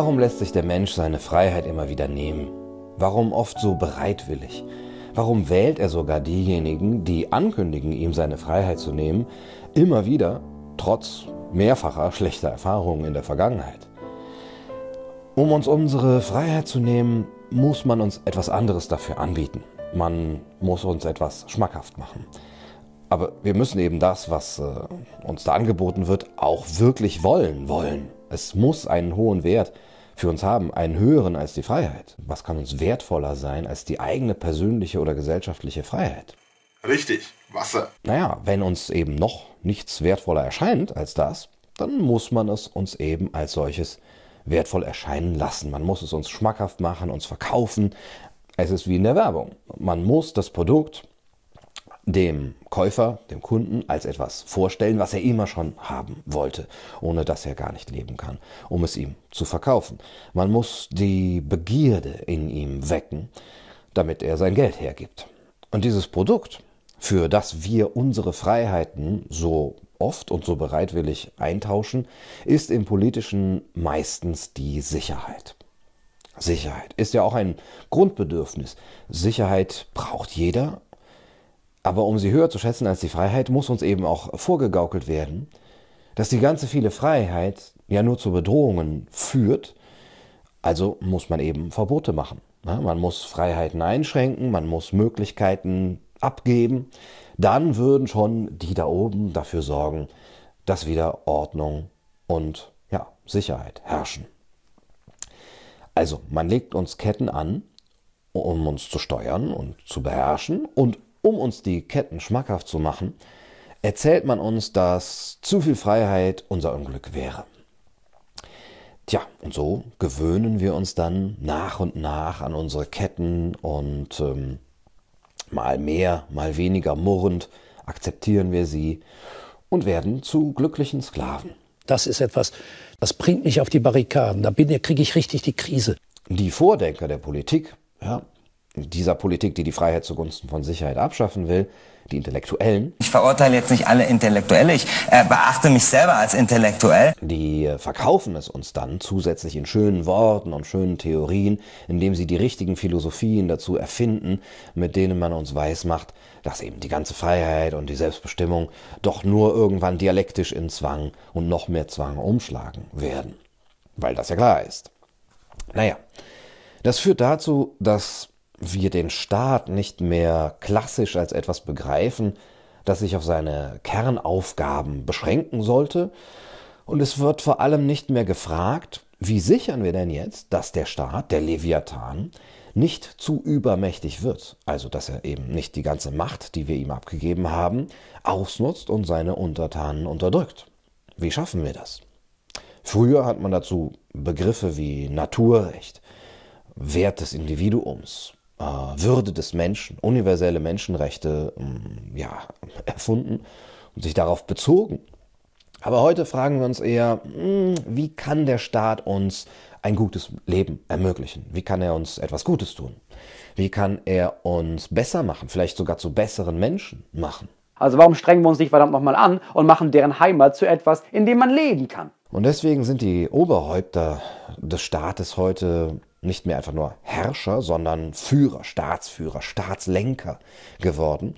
Warum lässt sich der Mensch seine Freiheit immer wieder nehmen? Warum oft so bereitwillig? Warum wählt er sogar diejenigen, die ankündigen, ihm seine Freiheit zu nehmen, immer wieder, trotz mehrfacher schlechter Erfahrungen in der Vergangenheit? Um uns unsere Freiheit zu nehmen, muss man uns etwas anderes dafür anbieten. Man muss uns etwas schmackhaft machen. Aber wir müssen eben das, was äh, uns da angeboten wird, auch wirklich wollen wollen. Es muss einen hohen Wert für uns haben, einen höheren als die Freiheit. Was kann uns wertvoller sein als die eigene persönliche oder gesellschaftliche Freiheit? Richtig, Wasser. Naja, wenn uns eben noch nichts wertvoller erscheint als das, dann muss man es uns eben als solches wertvoll erscheinen lassen. Man muss es uns schmackhaft machen, uns verkaufen. Es ist wie in der Werbung. Man muss das Produkt dem Käufer, dem Kunden, als etwas vorstellen, was er immer schon haben wollte, ohne dass er gar nicht leben kann, um es ihm zu verkaufen. Man muss die Begierde in ihm wecken, damit er sein Geld hergibt. Und dieses Produkt, für das wir unsere Freiheiten so oft und so bereitwillig eintauschen, ist im politischen meistens die Sicherheit. Sicherheit ist ja auch ein Grundbedürfnis. Sicherheit braucht jeder aber um sie höher zu schätzen als die Freiheit, muss uns eben auch vorgegaukelt werden, dass die ganze viele Freiheit ja nur zu Bedrohungen führt. Also muss man eben Verbote machen. Man muss Freiheiten einschränken, man muss Möglichkeiten abgeben. Dann würden schon die da oben dafür sorgen, dass wieder Ordnung und ja, Sicherheit herrschen. Also man legt uns Ketten an, um uns zu steuern und zu beherrschen und um uns die Ketten schmackhaft zu machen, erzählt man uns, dass zu viel Freiheit unser Unglück wäre. Tja, und so gewöhnen wir uns dann nach und nach an unsere Ketten und ähm, mal mehr, mal weniger murrend akzeptieren wir sie und werden zu glücklichen Sklaven. Das ist etwas, das bringt mich auf die Barrikaden. Da kriege ich richtig die Krise. Die Vordenker der Politik, ja, dieser Politik, die die Freiheit zugunsten von Sicherheit abschaffen will, die Intellektuellen. Ich verurteile jetzt nicht alle Intellektuelle, ich äh, beachte mich selber als intellektuell. Die äh, verkaufen es uns dann zusätzlich in schönen Worten und schönen Theorien, indem sie die richtigen Philosophien dazu erfinden, mit denen man uns weismacht, dass eben die ganze Freiheit und die Selbstbestimmung doch nur irgendwann dialektisch in Zwang und noch mehr Zwang umschlagen werden. Weil das ja klar ist. Naja, das führt dazu, dass wir den Staat nicht mehr klassisch als etwas begreifen, das sich auf seine Kernaufgaben beschränken sollte. Und es wird vor allem nicht mehr gefragt, wie sichern wir denn jetzt, dass der Staat, der Leviathan, nicht zu übermächtig wird, also dass er eben nicht die ganze Macht, die wir ihm abgegeben haben, ausnutzt und seine Untertanen unterdrückt. Wie schaffen wir das? Früher hat man dazu Begriffe wie Naturrecht, Wert des Individuums, äh, Würde des Menschen, universelle Menschenrechte ähm, ja, erfunden und sich darauf bezogen. Aber heute fragen wir uns eher, hm, wie kann der Staat uns ein gutes Leben ermöglichen? Wie kann er uns etwas Gutes tun? Wie kann er uns besser machen, vielleicht sogar zu besseren Menschen machen? Also warum strengen wir uns nicht verdammt nochmal an und machen deren Heimat zu etwas, in dem man leben kann? Und deswegen sind die Oberhäupter des Staates heute nicht mehr einfach nur Herrscher, sondern Führer, Staatsführer, Staatslenker geworden.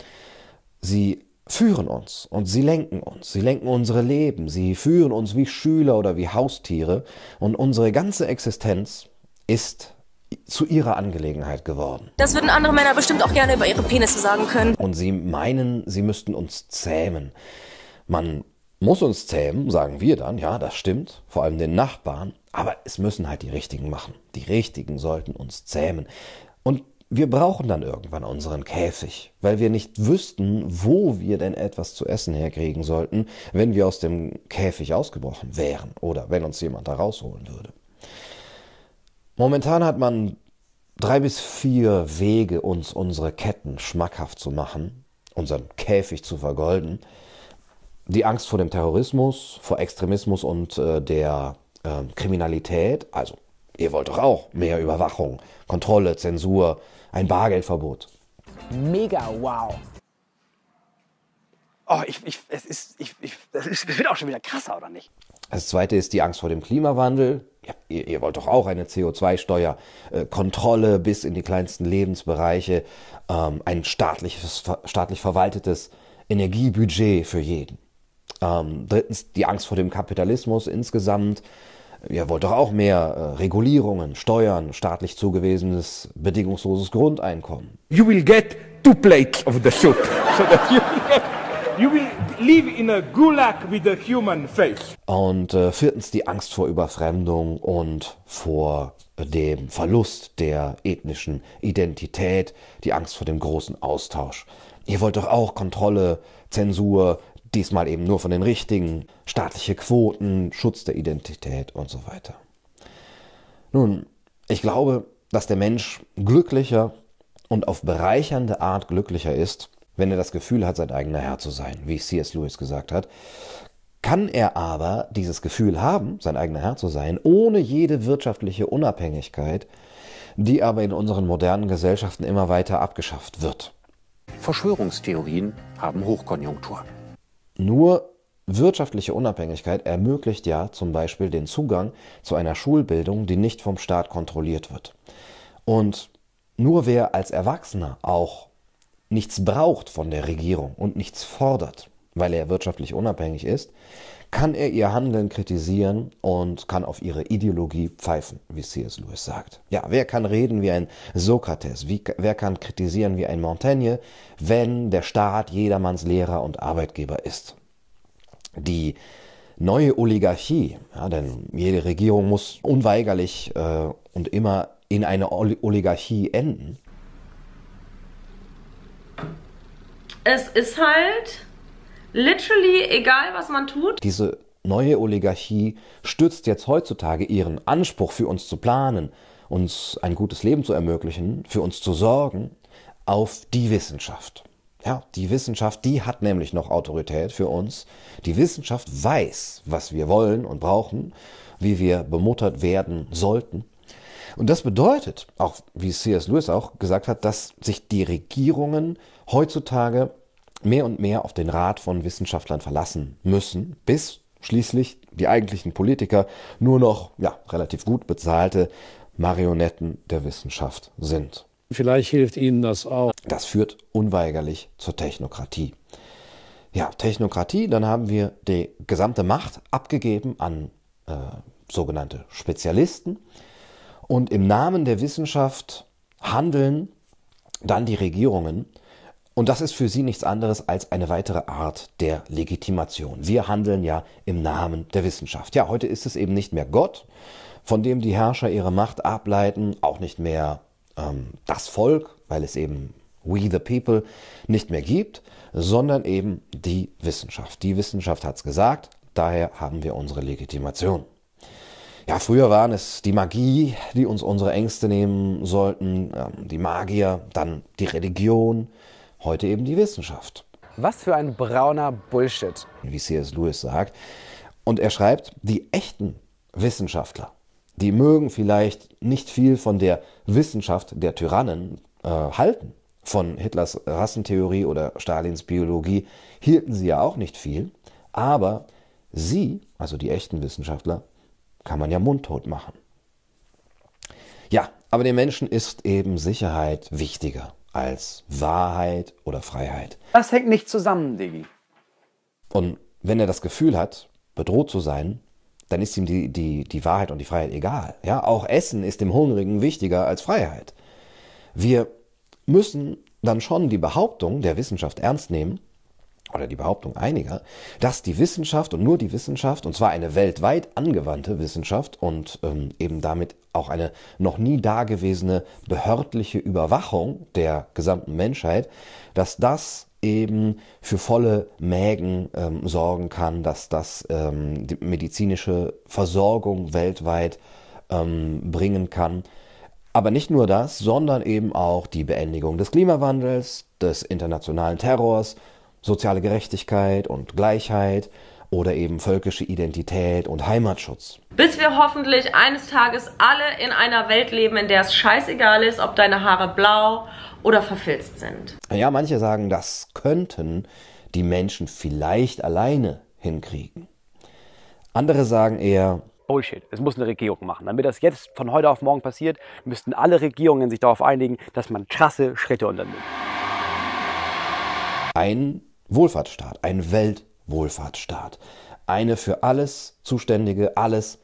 Sie führen uns und sie lenken uns, sie lenken unsere Leben, sie führen uns wie Schüler oder wie Haustiere und unsere ganze Existenz ist zu ihrer Angelegenheit geworden. Das würden andere Männer bestimmt auch gerne über ihre Penisse sagen können. Und sie meinen, sie müssten uns zähmen. Man muss uns zähmen, sagen wir dann, ja, das stimmt, vor allem den Nachbarn, aber es müssen halt die Richtigen machen. Die Richtigen sollten uns zähmen. Und wir brauchen dann irgendwann unseren Käfig, weil wir nicht wüssten, wo wir denn etwas zu essen herkriegen sollten, wenn wir aus dem Käfig ausgebrochen wären oder wenn uns jemand da rausholen würde. Momentan hat man drei bis vier Wege, uns unsere Ketten schmackhaft zu machen, unseren Käfig zu vergolden. Die Angst vor dem Terrorismus, vor Extremismus und äh, der äh, Kriminalität. Also, ihr wollt doch auch mehr Überwachung, Kontrolle, Zensur, ein Bargeldverbot. Mega wow. Oh, ich, ich, es ist, ich, ich, das, ist, das wird auch schon wieder krasser, oder nicht? Das zweite ist die Angst vor dem Klimawandel. Ja, ihr, ihr, wollt doch auch eine CO2-Steuer, äh, Kontrolle bis in die kleinsten Lebensbereiche, ähm, ein staatliches, staatlich verwaltetes Energiebudget für jeden. Ähm, drittens die Angst vor dem Kapitalismus insgesamt. Ihr wollt doch auch mehr äh, Regulierungen, Steuern, staatlich zugewiesenes, bedingungsloses Grundeinkommen. You will get two plates of the soup. So that you, you will live in a gulag with a human face. Und äh, viertens die Angst vor Überfremdung und vor dem Verlust der ethnischen Identität, die Angst vor dem großen Austausch. Ihr wollt doch auch Kontrolle, Zensur, diesmal eben nur von den richtigen, staatliche Quoten, Schutz der Identität und so weiter. Nun, ich glaube, dass der Mensch glücklicher und auf bereichernde Art glücklicher ist, wenn er das Gefühl hat, sein eigener Herr zu sein, wie C.S. Lewis gesagt hat. Kann er aber dieses Gefühl haben, sein eigener Herr zu sein, ohne jede wirtschaftliche Unabhängigkeit, die aber in unseren modernen Gesellschaften immer weiter abgeschafft wird. Verschwörungstheorien haben Hochkonjunktur. Nur wirtschaftliche Unabhängigkeit ermöglicht ja zum Beispiel den Zugang zu einer Schulbildung, die nicht vom Staat kontrolliert wird. Und nur wer als Erwachsener auch nichts braucht von der Regierung und nichts fordert, weil er wirtschaftlich unabhängig ist, kann er ihr Handeln kritisieren und kann auf ihre Ideologie pfeifen, wie C.S. Lewis sagt. Ja, wer kann reden wie ein Sokrates? Wie, wer kann kritisieren wie ein Montaigne, wenn der Staat jedermanns Lehrer und Arbeitgeber ist? Die neue Oligarchie, ja, denn jede Regierung muss unweigerlich äh, und immer in eine Oligarchie enden. Es ist halt literally egal, was man tut. Diese neue Oligarchie stützt jetzt heutzutage ihren Anspruch für uns zu planen, uns ein gutes Leben zu ermöglichen, für uns zu sorgen, auf die Wissenschaft. Ja, die Wissenschaft, die hat nämlich noch Autorität für uns. Die Wissenschaft weiß, was wir wollen und brauchen, wie wir bemuttert werden sollten. Und das bedeutet, auch wie C.S. Lewis auch gesagt hat, dass sich die Regierungen heutzutage mehr und mehr auf den Rat von Wissenschaftlern verlassen müssen, bis schließlich die eigentlichen Politiker nur noch ja, relativ gut bezahlte Marionetten der Wissenschaft sind. Vielleicht hilft Ihnen das auch. Das führt unweigerlich zur Technokratie. Ja, Technokratie, dann haben wir die gesamte Macht abgegeben an äh, sogenannte Spezialisten und im Namen der Wissenschaft handeln dann die Regierungen und das ist für sie nichts anderes als eine weitere Art der Legitimation. Wir handeln ja im Namen der Wissenschaft. Ja, heute ist es eben nicht mehr Gott, von dem die Herrscher ihre Macht ableiten, auch nicht mehr ähm, das Volk, weil es eben We the People nicht mehr gibt, sondern eben die Wissenschaft. Die Wissenschaft hat es gesagt, daher haben wir unsere Legitimation. Ja, früher waren es die Magie, die uns unsere Ängste nehmen sollten, ähm, die Magier, dann die Religion, heute eben die Wissenschaft. Was für ein brauner Bullshit. Wie C.S. Lewis sagt. Und er schreibt, die echten Wissenschaftler, die mögen vielleicht nicht viel von der Wissenschaft der Tyrannen äh, halten. Von Hitlers Rassentheorie oder Stalins Biologie hielten sie ja auch nicht viel. Aber sie, also die echten Wissenschaftler, kann man ja mundtot machen. Ja, aber den Menschen ist eben Sicherheit wichtiger als Wahrheit oder Freiheit. Das hängt nicht zusammen, Digi. Und wenn er das Gefühl hat, bedroht zu sein, dann ist ihm die, die, die Wahrheit und die Freiheit egal. Ja, auch Essen ist dem Hungrigen wichtiger als Freiheit. Wir müssen dann schon die Behauptung der Wissenschaft ernst nehmen, oder die Behauptung einiger, dass die Wissenschaft und nur die Wissenschaft, und zwar eine weltweit angewandte Wissenschaft und ähm, eben damit auch eine noch nie dagewesene behördliche Überwachung der gesamten Menschheit, dass das eben für volle Mägen ähm, sorgen kann, dass das ähm, die medizinische Versorgung weltweit ähm, bringen kann. Aber nicht nur das, sondern eben auch die Beendigung des Klimawandels, des internationalen Terrors, soziale Gerechtigkeit und Gleichheit oder eben völkische Identität und Heimatschutz. Bis wir hoffentlich eines Tages alle in einer Welt leben, in der es scheißegal ist, ob deine Haare blau oder verfilzt sind. Ja, manche sagen, das könnten die Menschen vielleicht alleine hinkriegen. Andere sagen eher, Bullshit. Es muss eine Regierung machen. Damit das jetzt von heute auf morgen passiert, müssten alle Regierungen sich darauf einigen, dass man krasse Schritte unternimmt. ein Wohlfahrtsstaat, ein Weltwohlfahrtsstaat. Eine für alles zuständige, alles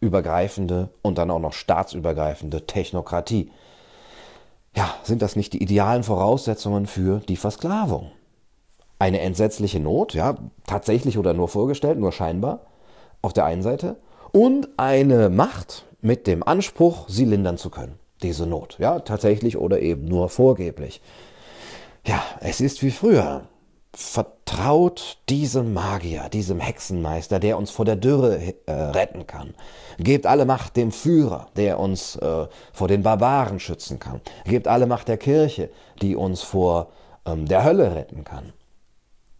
übergreifende und dann auch noch staatsübergreifende Technokratie. Ja, sind das nicht die idealen Voraussetzungen für die Versklavung? Eine entsetzliche Not, ja, tatsächlich oder nur vorgestellt, nur scheinbar, auf der einen Seite, und eine Macht mit dem Anspruch, sie lindern zu können, diese Not, ja, tatsächlich oder eben nur vorgeblich. Ja, es ist wie früher. Vertraut diesem Magier, diesem Hexenmeister, der uns vor der Dürre äh, retten kann. Gebt alle Macht dem Führer, der uns äh, vor den Barbaren schützen kann. Gebt alle Macht der Kirche, die uns vor ähm, der Hölle retten kann.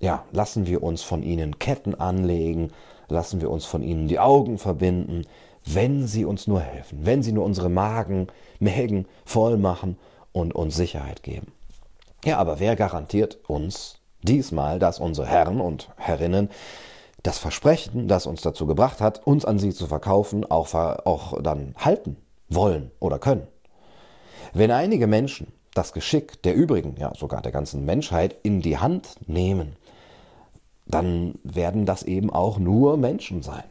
Ja, lassen wir uns von ihnen Ketten anlegen, lassen wir uns von ihnen die Augen verbinden, wenn sie uns nur helfen, wenn sie nur unsere Magen, Mägen voll machen und uns Sicherheit geben. Ja, aber wer garantiert uns diesmal, dass unsere Herren und Herrinnen das Versprechen, das uns dazu gebracht hat, uns an sie zu verkaufen, auch, auch dann halten wollen oder können? Wenn einige Menschen das Geschick der übrigen, ja sogar der ganzen Menschheit in die Hand nehmen, dann werden das eben auch nur Menschen sein.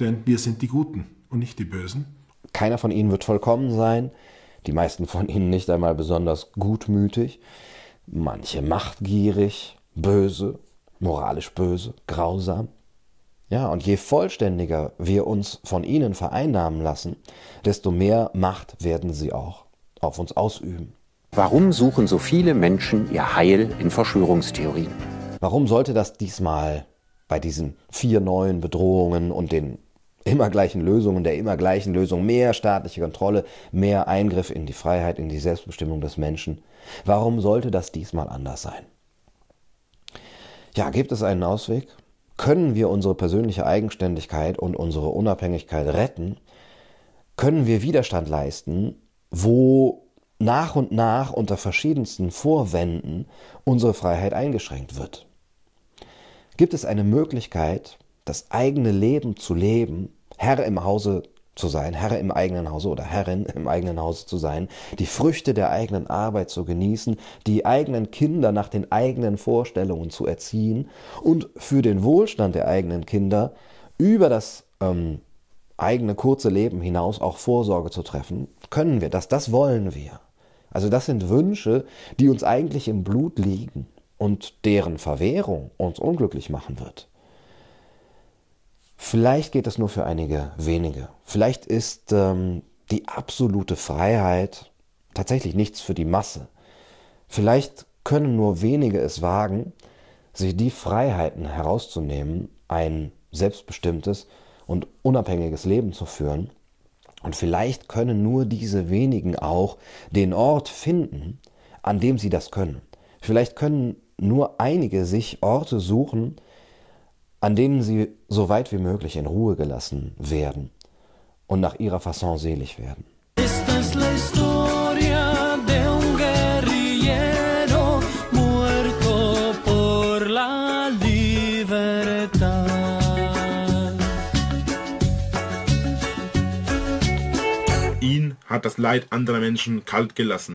Denn wir sind die Guten und nicht die Bösen. Keiner von ihnen wird vollkommen sein, die meisten von ihnen nicht einmal besonders gutmütig, manche machtgierig, böse, moralisch böse, grausam. Ja, und je vollständiger wir uns von ihnen vereinnahmen lassen, desto mehr Macht werden sie auch auf uns ausüben. Warum suchen so viele Menschen ihr Heil in Verschwörungstheorien? Warum sollte das diesmal bei diesen vier neuen Bedrohungen und den immer gleichen Lösungen, der immer gleichen Lösung, mehr staatliche Kontrolle, mehr Eingriff in die Freiheit, in die Selbstbestimmung des Menschen, warum sollte das diesmal anders sein? Ja, gibt es einen Ausweg? Können wir unsere persönliche Eigenständigkeit und unsere Unabhängigkeit retten? Können wir Widerstand leisten, wo nach und nach unter verschiedensten Vorwänden unsere Freiheit eingeschränkt wird? Gibt es eine Möglichkeit, das eigene Leben zu leben, Herr im Hause zu sein, Herr im eigenen Hause oder Herrin im eigenen Hause zu sein, die Früchte der eigenen Arbeit zu genießen, die eigenen Kinder nach den eigenen Vorstellungen zu erziehen und für den Wohlstand der eigenen Kinder über das ähm, eigene kurze Leben hinaus auch Vorsorge zu treffen, können wir das, das wollen wir. Also das sind Wünsche, die uns eigentlich im Blut liegen und deren Verwehrung uns unglücklich machen wird. Vielleicht geht es nur für einige wenige. Vielleicht ist ähm, die absolute Freiheit tatsächlich nichts für die Masse. Vielleicht können nur wenige es wagen, sich die Freiheiten herauszunehmen, ein selbstbestimmtes und unabhängiges Leben zu führen. Und vielleicht können nur diese wenigen auch den Ort finden, an dem sie das können. Vielleicht können nur einige sich Orte suchen, an denen sie so weit wie möglich in Ruhe gelassen werden und nach ihrer Fasson selig werden. Ihn hat das Leid anderer Menschen kalt gelassen.